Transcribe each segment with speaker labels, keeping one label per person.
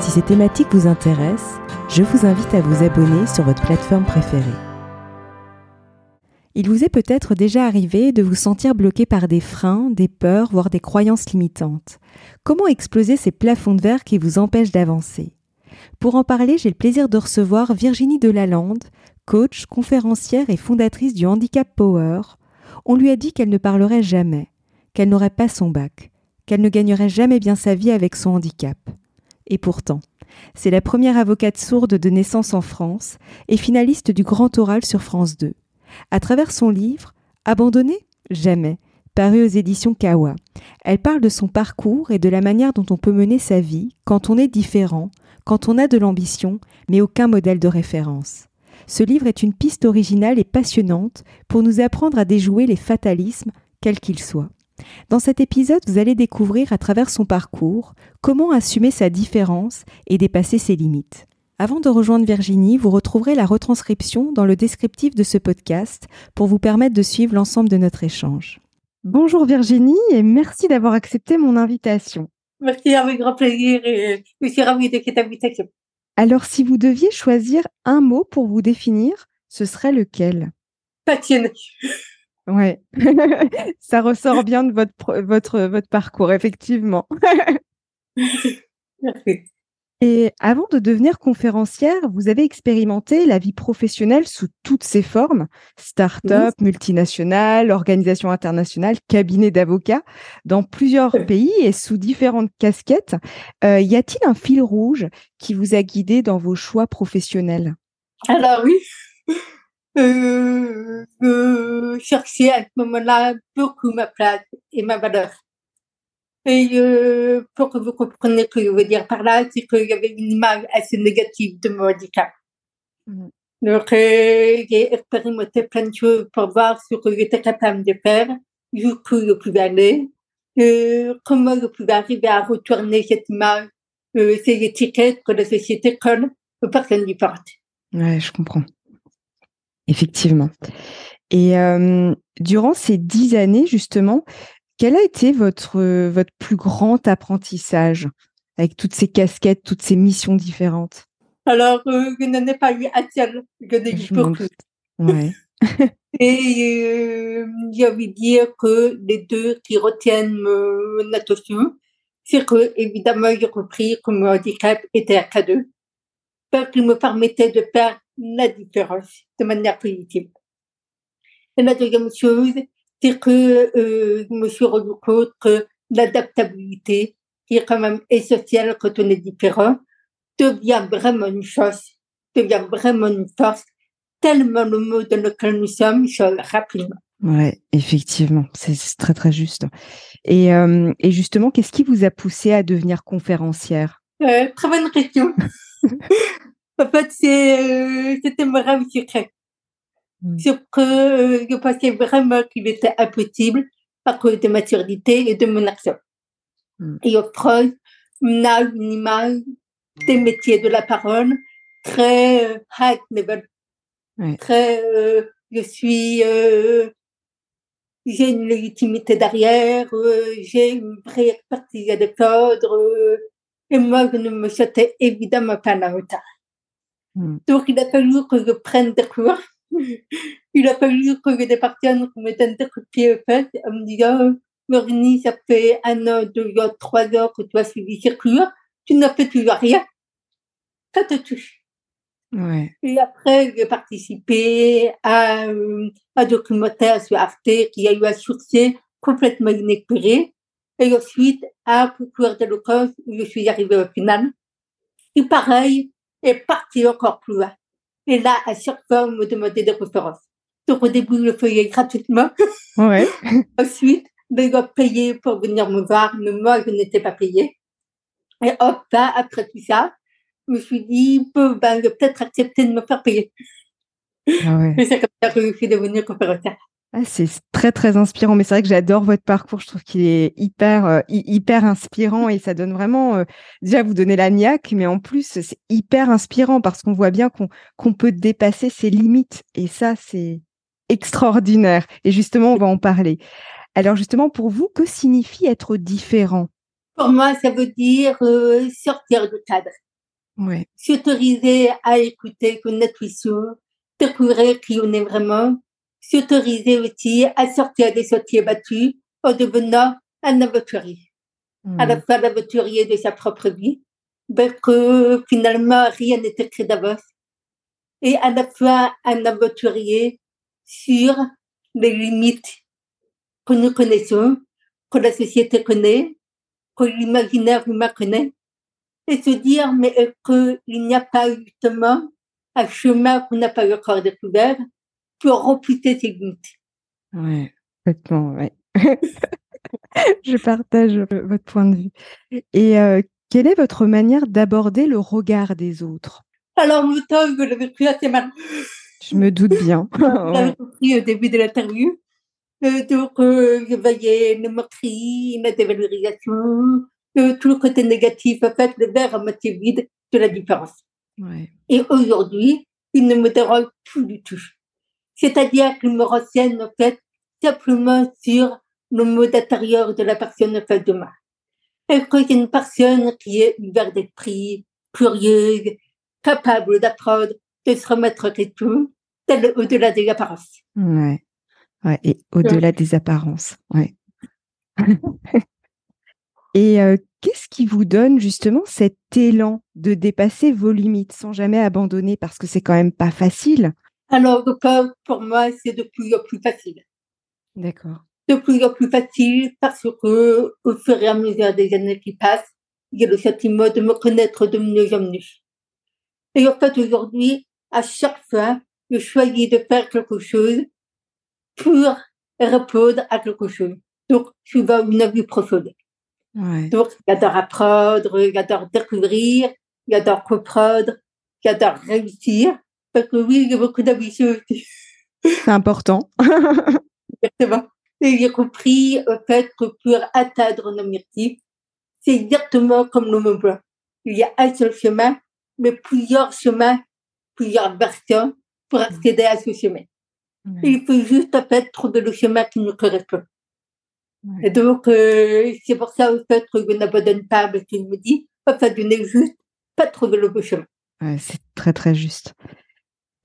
Speaker 1: Si ces thématiques vous intéressent, je vous invite à vous abonner sur votre plateforme préférée. Il vous est peut-être déjà arrivé de vous sentir bloqué par des freins, des peurs, voire des croyances limitantes. Comment exploser ces plafonds de verre qui vous empêchent d'avancer? Pour en parler, j'ai le plaisir de recevoir Virginie Delalande, coach, conférencière et fondatrice du Handicap Power. On lui a dit qu'elle ne parlerait jamais, qu'elle n'aurait pas son bac, qu'elle ne gagnerait jamais bien sa vie avec son handicap. Et pourtant, c'est la première avocate sourde de naissance en France et finaliste du Grand Oral sur France 2. À travers son livre Abandonné? Jamais, paru aux éditions Kawa, elle parle de son parcours et de la manière dont on peut mener sa vie quand on est différent, quand on a de l'ambition, mais aucun modèle de référence. Ce livre est une piste originale et passionnante pour nous apprendre à déjouer les fatalismes, quels qu'ils soient. Dans cet épisode, vous allez découvrir à travers son parcours comment assumer sa différence et dépasser ses limites. Avant de rejoindre Virginie, vous retrouverez la retranscription dans le descriptif de ce podcast pour vous permettre de suivre l'ensemble de notre échange. Bonjour Virginie et merci d'avoir accepté mon invitation.
Speaker 2: Merci, avec grand plaisir et je suis ravie de cette invitation.
Speaker 1: Alors si vous deviez choisir un mot pour vous définir, ce serait lequel? Ouais, ça ressort bien de votre, votre, votre parcours, effectivement.
Speaker 2: Merci.
Speaker 1: Et avant de devenir conférencière, vous avez expérimenté la vie professionnelle sous toutes ses formes, start-up, multinationale, organisation internationale, cabinet d'avocats, dans plusieurs pays et sous différentes casquettes. Euh, y a-t-il un fil rouge qui vous a guidé dans vos choix professionnels?
Speaker 2: Alors oui, euh, je cherchais à ce moment-là beaucoup ma place et ma valeur. Et euh, pour que vous compreniez ce que je veux dire par là, c'est qu'il y avait une image assez négative de mon handicap.
Speaker 1: Mhm.
Speaker 2: Donc, euh, j'ai expérimenté plein de choses pour voir ce que j'étais capable de faire, jusqu'où je pouvais aller, euh, comment je pouvais arriver à retourner cette image, euh, ces étiquettes que la société colle aux personnes différentes.
Speaker 1: Ouais, je comprends. Effectivement. Et euh, durant ces dix années, justement, quel a été votre, euh, votre plus grand apprentissage avec toutes ces casquettes, toutes ces missions différentes?
Speaker 2: Alors, euh, je n'en ai pas eu un seul, je n'ai eu beaucoup.
Speaker 1: Ouais.
Speaker 2: Et euh, j'ai envie de dire que les deux qui retiennent mon attention, c'est que, évidemment, j'ai compris que mon handicap était un cadeau, parce qu'il me permettait de faire la différence de manière positive. Et la deuxième chose, c'est que euh, je me suis rendu compte que l'adaptabilité, qui est quand même essentielle quand on est différent, devient vraiment une chose, devient vraiment une force, tellement le mot dans lequel nous sommes change rapidement.
Speaker 1: Ouais, effectivement, c'est très très juste. Euh, et justement, qu'est-ce qui vous a poussé à devenir conférencière?
Speaker 2: Euh, très bonne question. en fait, c'est, euh, c'était mon rêve secret.
Speaker 1: Mm.
Speaker 2: Sauf que euh, je pensais vraiment qu'il était impossible à cause de ma surdité et de mon accent.
Speaker 1: Mm.
Speaker 2: Et France, on a une image des métiers de la parole très euh, high level. Très, euh, je suis, euh, j'ai une légitimité derrière, euh, j'ai une vraie expertise à défendre, euh, et moi, je ne me sentais évidemment pas la hauteur.
Speaker 1: Mm.
Speaker 2: Donc, il a fallu que je prenne des cours. Il a fallu que des personnes me donnent des coups de pied aux fesses en me disant, Marini, ça fait un an, deux ans, trois ans que tu as suivi ces cours, tu n'as fait toujours rien. Ça te touche.
Speaker 1: Ouais.
Speaker 2: Et après, j'ai participé à euh, un documentaire sur Arte qui a eu un succès complètement inespéré. Et ensuite, à concours d'éloquence où je suis arrivée au final. Et pareil, est parti encore plus loin. Et là, à chaque fois, on me demandait des références. Donc au début, je le faisais gratuitement.
Speaker 1: Ouais.
Speaker 2: Ensuite, ben, ils doivent payer pour venir me voir, mais moi, je n'étais pas payée. Et hop, là, après tout ça, je me suis dit, ben, peut-être accepter de me faire payer. Ah ouais. c'est comme ça que je suis devenue conférencière.
Speaker 1: Ah, c'est très très inspirant, mais c'est vrai que j'adore votre parcours. Je trouve qu'il est hyper euh, hyper inspirant et ça donne vraiment euh, déjà vous donner la niaque, mais en plus c'est hyper inspirant parce qu'on voit bien qu'on qu'on peut dépasser ses limites et ça c'est extraordinaire. Et justement, on va en parler. Alors justement, pour vous, que signifie être différent?
Speaker 2: Pour moi, ça veut dire euh, sortir du cadre. Ouais. S'autoriser à écouter, connaître les choses, découvrir qui on est vraiment s'autoriser aussi à sortir des sentiers battus en devenant un aventurier. À la hmm. fois l'aventurier de sa propre vie, parce que finalement rien n'est écrit d'avance, et à la fois un aventurier sur les limites que nous connaissons, que la société connaît, que l'imaginaire humain connaît, et se dire mais qu'il n'y a pas justement un chemin qu'on n'a pas encore découvert, pour repousser ses limites.
Speaker 1: Oui, complètement, ouais. Je partage votre point de vue. Et euh, quelle est votre manière d'aborder le regard des autres?
Speaker 2: Alors, temps, je l'avais pris assez mal.
Speaker 1: Je me doute bien.
Speaker 2: J'avais compris au début de l'interview. Euh, donc, euh, je voyais le moquerie, la dévalorisation, tout le côté négatif, en fait, le verre à moitié vide de la différence. Ouais. Et aujourd'hui, il ne me dérange plus du tout. C'est-à-dire qu'il me renseigne en fait simplement sur le mode intérieur de la personne en face de moi. Que c'est une personne qui est ouverte d'esprit, curieuse, capable d'apprendre, de se remettre en question, au-delà des apparences.
Speaker 1: Ouais. ouais et au-delà des apparences. Ouais. et euh, qu'est-ce qui vous donne justement cet élan de dépasser vos limites sans jamais abandonner? Parce que c'est quand même pas facile
Speaker 2: alors, pour moi, c'est de plus en plus facile.
Speaker 1: D'accord.
Speaker 2: De plus en plus facile parce que, au fur et à mesure des années qui passent, il y a le sentiment de me connaître de mieux en mieux. Et en fait, aujourd'hui, à chaque fois, je choisis de faire quelque chose pour répondre à quelque chose. Donc, je dans une vie profonde. Ouais. Donc, j'adore apprendre, j'adore découvrir, j'adore comprendre, j'adore réussir. Parce que oui, il y a beaucoup d'ambition
Speaker 1: C'est important.
Speaker 2: Exactement. Et j'ai compris, en fait, que pour atteindre un objectif, c'est exactement comme le Mont Blanc. Il y a un seul chemin, mais plusieurs chemins, plusieurs versions pour accéder à ce chemin. il faut juste, en fait, trouver le chemin qui nous correspond. Et donc, euh, c'est pour ça, en fait, que je n'abandonne pas, parce qu'il me dit, en fait, je n'ai juste pas trouvé le bon chemin.
Speaker 1: c'est très, très juste.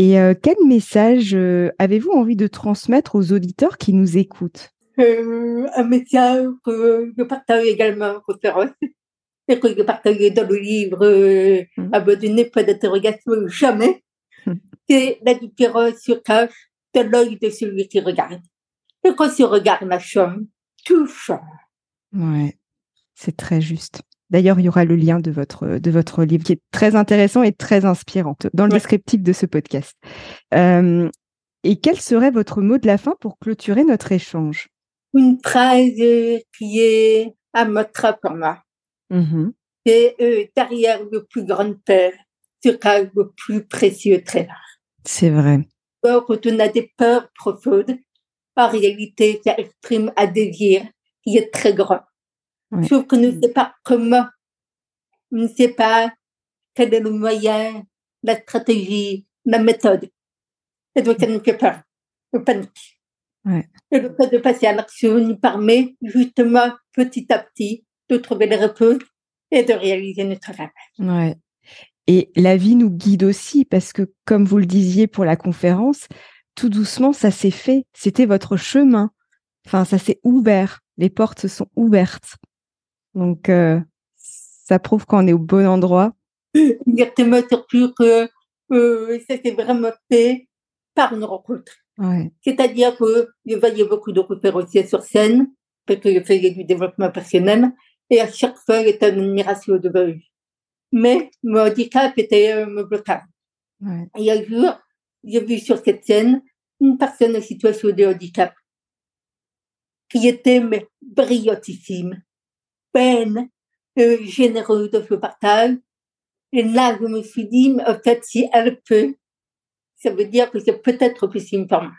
Speaker 1: Et euh, quel message euh, avez-vous envie de transmettre aux auditeurs qui nous écoutent?
Speaker 2: Euh, Un message que je partage également en conférence et que je partage dans le livre mmh. Abandonner, pas d'interrogation, jamais. Mmh. C'est la différence se cache dans l'œil de celui qui regarde. Et quand ce regard la chambre, tout change.
Speaker 1: Ouais, c'est très juste. D'ailleurs, il y aura le lien de votre, de votre livre qui est très intéressant et très inspirant dans le descriptif de ce podcast. Euh, et quel serait votre mot de la fin pour clôturer notre échange?
Speaker 2: Une phrase qui est à pour moi. Mm-hmm. C'est euh, derrière le plus grand peur le plus précieux trésor.
Speaker 1: C'est vrai.
Speaker 2: Quand on a des peurs profondes, en réalité, ça exprime un désir qui est très grand. Sauf que ne sait pas comment, ne sait pas quel est le moyen, la stratégie, la méthode. Et donc, ça nous fait peur, le panique. Et le fait de passer à l'action nous permet justement petit à petit de trouver les réponses et de réaliser notre rêve.
Speaker 1: Ouais. Et la vie nous guide aussi parce que, comme vous le disiez pour la conférence, tout doucement, ça s'est fait. C'était votre chemin. Enfin, ça s'est ouvert. Les portes se sont ouvertes. Donc, euh, ça prouve qu'on est au bon endroit.
Speaker 2: Exactement, surtout que euh, ça s'est vraiment fait par une rencontre. C'est-à-dire que je voyais beaucoup de conférenciers sur scène, parce que je faisais du développement personnel, et à chaque fois, j'étais en admiration de eux. Mais mon handicap était euh, mon blocage. Et un jour, j'ai vu sur cette scène une personne en situation de handicap qui était mais, brillantissime, peine, euh, généreux de ce partage. Et là, je me suis dit, mais en fait, si elle peut, ça veut dire que c'est peut-être possible pour moi.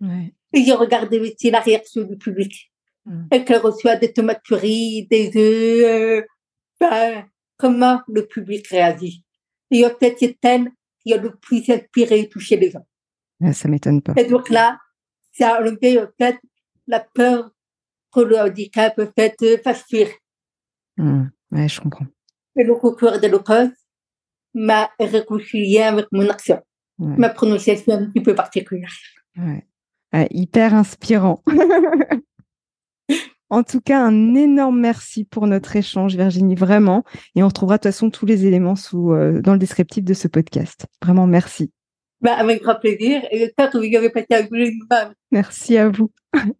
Speaker 1: Ouais.
Speaker 2: Et j'ai regardé aussi la réaction du public.
Speaker 1: Mm.
Speaker 2: Et qu'elle reçoit des tomates purées, des œufs, euh, ben, comment le public réagit. Et en fait, c'est elle qui a le plus inspiré et touché les gens.
Speaker 1: Ouais, Ça m'étonne pas.
Speaker 2: Et donc là, ça a enlevé en fait la peur que le handicap en fait euh, fasse fuir.
Speaker 1: Mm. Ouais, je comprends.
Speaker 2: Et le concours de l'Holocauste m'a réconcilié avec mon accent,
Speaker 1: Ouais.
Speaker 2: ma prononciation un petit peu particulière.
Speaker 1: Ouais. Ouais, hyper inspirant. en tout cas, un énorme merci pour notre échange, Virginie, vraiment. Et on retrouvera de toute façon tous les éléments sous, euh, dans le descriptif de ce podcast. Vraiment, merci.
Speaker 2: Ben, avec grand plaisir. Et j'espère que vous avez passé un.
Speaker 1: Merci à vous.